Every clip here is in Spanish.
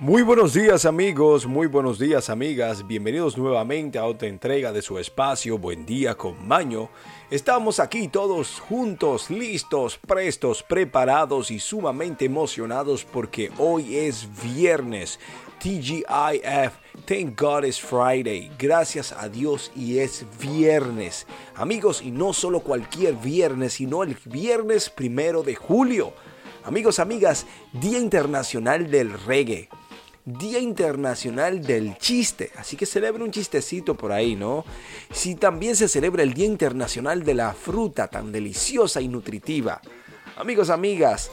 Muy buenos días amigos, muy buenos días amigas, bienvenidos nuevamente a otra entrega de su espacio Buen día con Maño. Estamos aquí todos juntos, listos, prestos, preparados y sumamente emocionados porque hoy es viernes, TGIF, Thank God it's Friday, gracias a Dios y es viernes. Amigos, y no solo cualquier viernes, sino el viernes primero de julio. Amigos, amigas, Día Internacional del Reggae. Día Internacional del Chiste, así que celebra un chistecito por ahí, ¿no? Si también se celebra el Día Internacional de la Fruta, tan deliciosa y nutritiva. Amigos, amigas,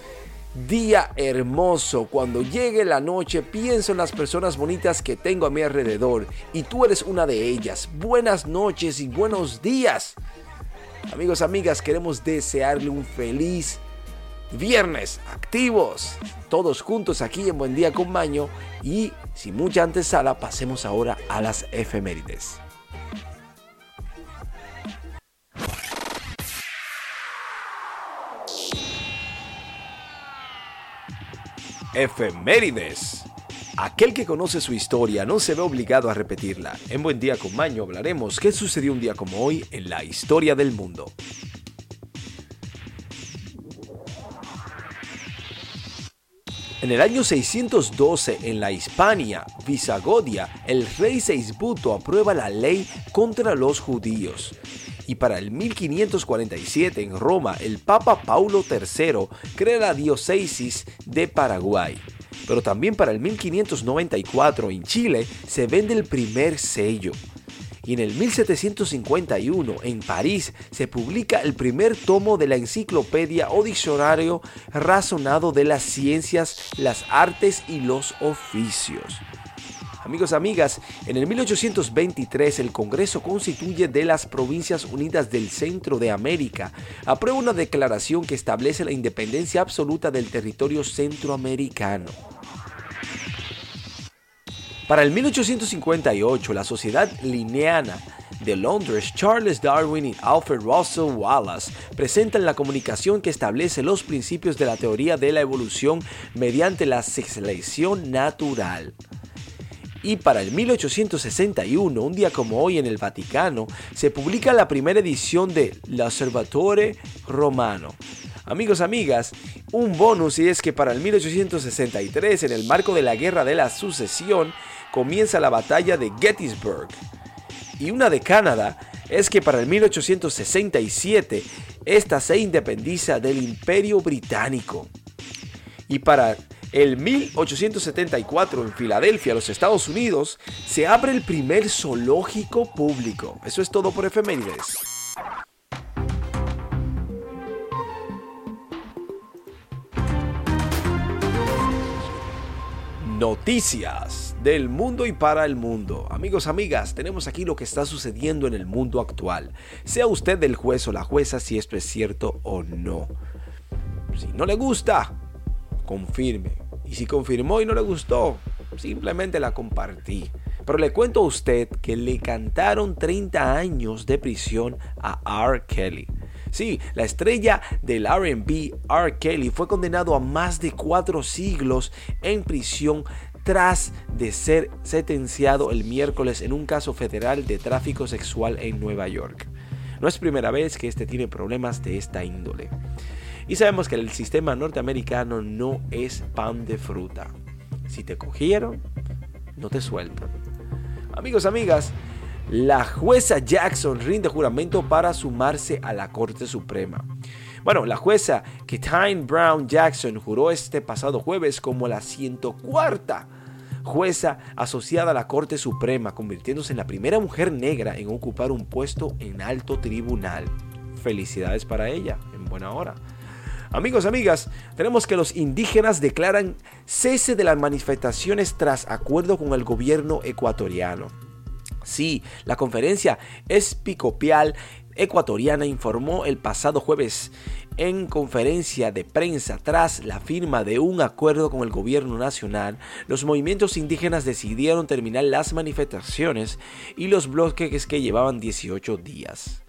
día hermoso. Cuando llegue la noche pienso en las personas bonitas que tengo a mi alrededor y tú eres una de ellas. Buenas noches y buenos días. Amigos, amigas, queremos desearle un feliz viernes activos, todos juntos aquí en Buen Día con Maño y sin mucha antesala pasemos ahora a las efemérides. Efemérides. Aquel que conoce su historia no se ve obligado a repetirla. En Buen Día con Maño hablaremos qué sucedió un día como hoy en la historia del mundo. En el año 612, en la Hispania Visagodia, el rey Seisbuto aprueba la ley contra los judíos. Y para el 1547 en Roma, el Papa Paulo III crea la diócesis de Paraguay. Pero también para el 1594 en Chile se vende el primer sello y en el 1751 en París se publica el primer tomo de la enciclopedia o diccionario razonado de las ciencias, las artes y los oficios. Amigos, amigas, en el 1823 el Congreso Constituye de las Provincias Unidas del Centro de América aprueba una declaración que establece la independencia absoluta del territorio centroamericano. Para el 1858, la Sociedad Linneana de Londres, Charles Darwin y Alfred Russel Wallace presentan la comunicación que establece los principios de la teoría de la evolución mediante la selección natural. Y para el 1861, un día como hoy en el Vaticano, se publica la primera edición de L'Osservatore Romano. Amigos, amigas, un bonus y es que para el 1863, en el marco de la Guerra de la Sucesión, comienza la batalla de Gettysburg. Y una de Canadá es que para el 1867 esta se independiza del Imperio Británico. Y para el 1874 en Filadelfia, los Estados Unidos, se abre el primer zoológico público. Eso es todo por efemérides. Noticias del mundo y para el mundo. Amigos, amigas, tenemos aquí lo que está sucediendo en el mundo actual. Sea usted el juez o la jueza si esto es cierto o no. Si no le gusta, confirme. Y si confirmó y no le gustó, simplemente la compartí. Pero le cuento a usted que le cantaron 30 años de prisión a R. Kelly. Sí, la estrella del RB, R. Kelly, fue condenado a más de cuatro siglos en prisión tras de ser sentenciado el miércoles en un caso federal de tráfico sexual en Nueva York. No es primera vez que este tiene problemas de esta índole. Y sabemos que el sistema norteamericano no es pan de fruta. Si te cogieron, no te sueltan. Amigos, amigas, la jueza Jackson rinde juramento para sumarse a la Corte Suprema. Bueno, la jueza Ketain Brown Jackson juró este pasado jueves como la 104 jueza asociada a la Corte Suprema, convirtiéndose en la primera mujer negra en ocupar un puesto en alto tribunal. Felicidades para ella, en buena hora. Amigos, amigas, tenemos que los indígenas declaran cese de las manifestaciones tras acuerdo con el gobierno ecuatoriano. Sí, la conferencia episcopal ecuatoriana informó el pasado jueves en conferencia de prensa tras la firma de un acuerdo con el gobierno nacional, los movimientos indígenas decidieron terminar las manifestaciones y los bloques que llevaban 18 días.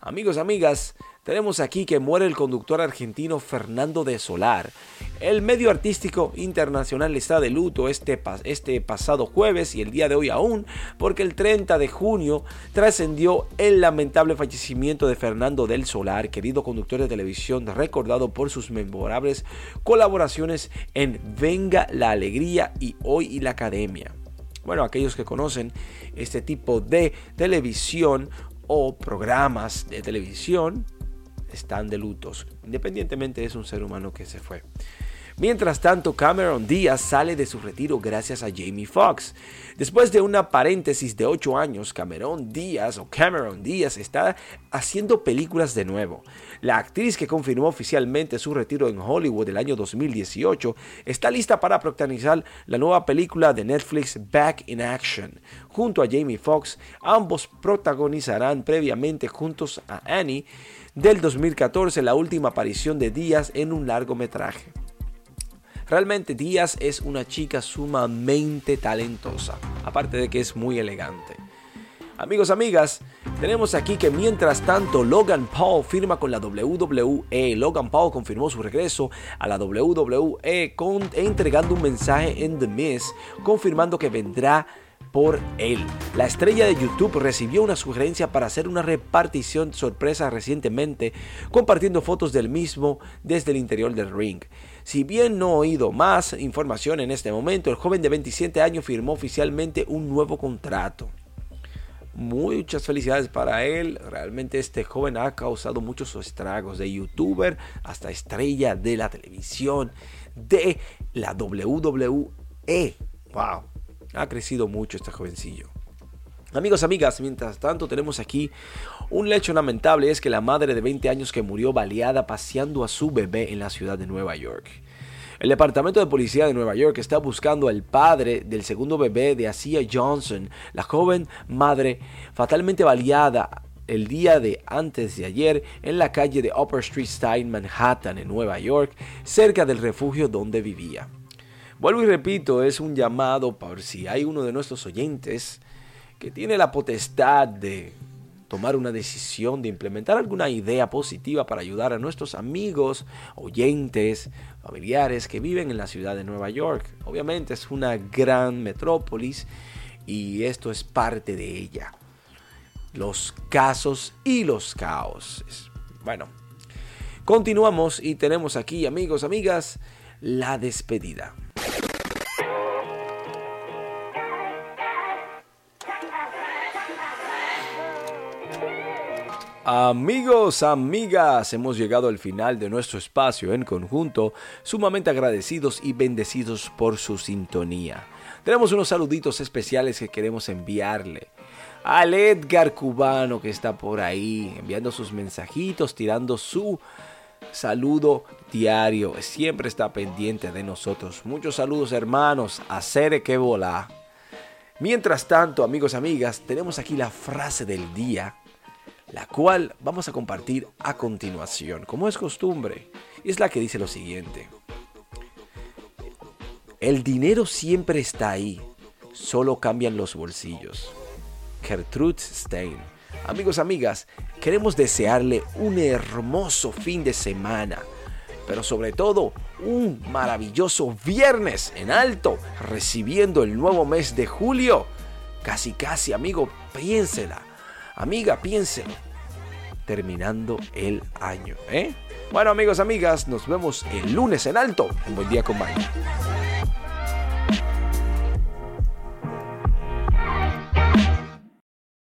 Amigos, amigas, tenemos aquí que muere el conductor argentino Fernando de Solar. El medio artístico internacional está de luto este, este pasado jueves y el día de hoy aún, porque el 30 de junio trascendió el lamentable fallecimiento de Fernando del Solar, querido conductor de televisión recordado por sus memorables colaboraciones en Venga la Alegría y Hoy y la Academia. Bueno, aquellos que conocen este tipo de televisión o programas de televisión están de lutos, independientemente es un ser humano que se fue. Mientras tanto, Cameron Díaz sale de su retiro gracias a Jamie Foxx. Después de una paréntesis de 8 años, Cameron Díaz o Cameron Díaz está haciendo películas de nuevo. La actriz que confirmó oficialmente su retiro en Hollywood el año 2018 está lista para protagonizar la nueva película de Netflix Back in Action. Junto a Jamie Foxx, ambos protagonizarán previamente juntos a Annie del 2014 la última aparición de Díaz en un largometraje. Realmente Díaz es una chica sumamente talentosa, aparte de que es muy elegante. Amigos, amigas, tenemos aquí que mientras tanto Logan Paul firma con la WWE. Logan Paul confirmó su regreso a la WWE con, entregando un mensaje en The Miz, confirmando que vendrá por él. La estrella de YouTube recibió una sugerencia para hacer una repartición sorpresa recientemente, compartiendo fotos del mismo desde el interior del ring. Si bien no he oído más información en este momento, el joven de 27 años firmó oficialmente un nuevo contrato. Muchas felicidades para él. Realmente este joven ha causado muchos estragos de youtuber hasta estrella de la televisión de la WWE. Wow. Ha crecido mucho este jovencillo. Amigos, amigas, mientras tanto tenemos aquí un hecho lamentable, es que la madre de 20 años que murió baleada paseando a su bebé en la ciudad de Nueva York. El Departamento de Policía de Nueva York está buscando al padre del segundo bebé de Asia Johnson, la joven madre fatalmente baleada el día de antes de ayer en la calle de Upper Street Side, Manhattan, en Nueva York, cerca del refugio donde vivía. Vuelvo y repito, es un llamado por si hay uno de nuestros oyentes que tiene la potestad de tomar una decisión, de implementar alguna idea positiva para ayudar a nuestros amigos, oyentes, familiares que viven en la ciudad de Nueva York. Obviamente es una gran metrópolis y esto es parte de ella. Los casos y los caos. Bueno, continuamos y tenemos aquí, amigos, amigas, la despedida. Amigos, amigas, hemos llegado al final de nuestro espacio en conjunto, sumamente agradecidos y bendecidos por su sintonía. Tenemos unos saluditos especiales que queremos enviarle al Edgar Cubano que está por ahí, enviando sus mensajitos, tirando su saludo diario. Siempre está pendiente de nosotros. Muchos saludos hermanos, a Cere que volá. Mientras tanto, amigos, amigas, tenemos aquí la frase del día la cual vamos a compartir a continuación, como es costumbre. Es la que dice lo siguiente. El dinero siempre está ahí, solo cambian los bolsillos. Gertrude Stein. Amigos, amigas, queremos desearle un hermoso fin de semana, pero sobre todo un maravilloso viernes en alto, recibiendo el nuevo mes de julio. Casi, casi, amigo, piénsela Amiga, piensen, terminando el año. ¿eh? Bueno amigos, amigas, nos vemos el lunes en alto. Un buen día con.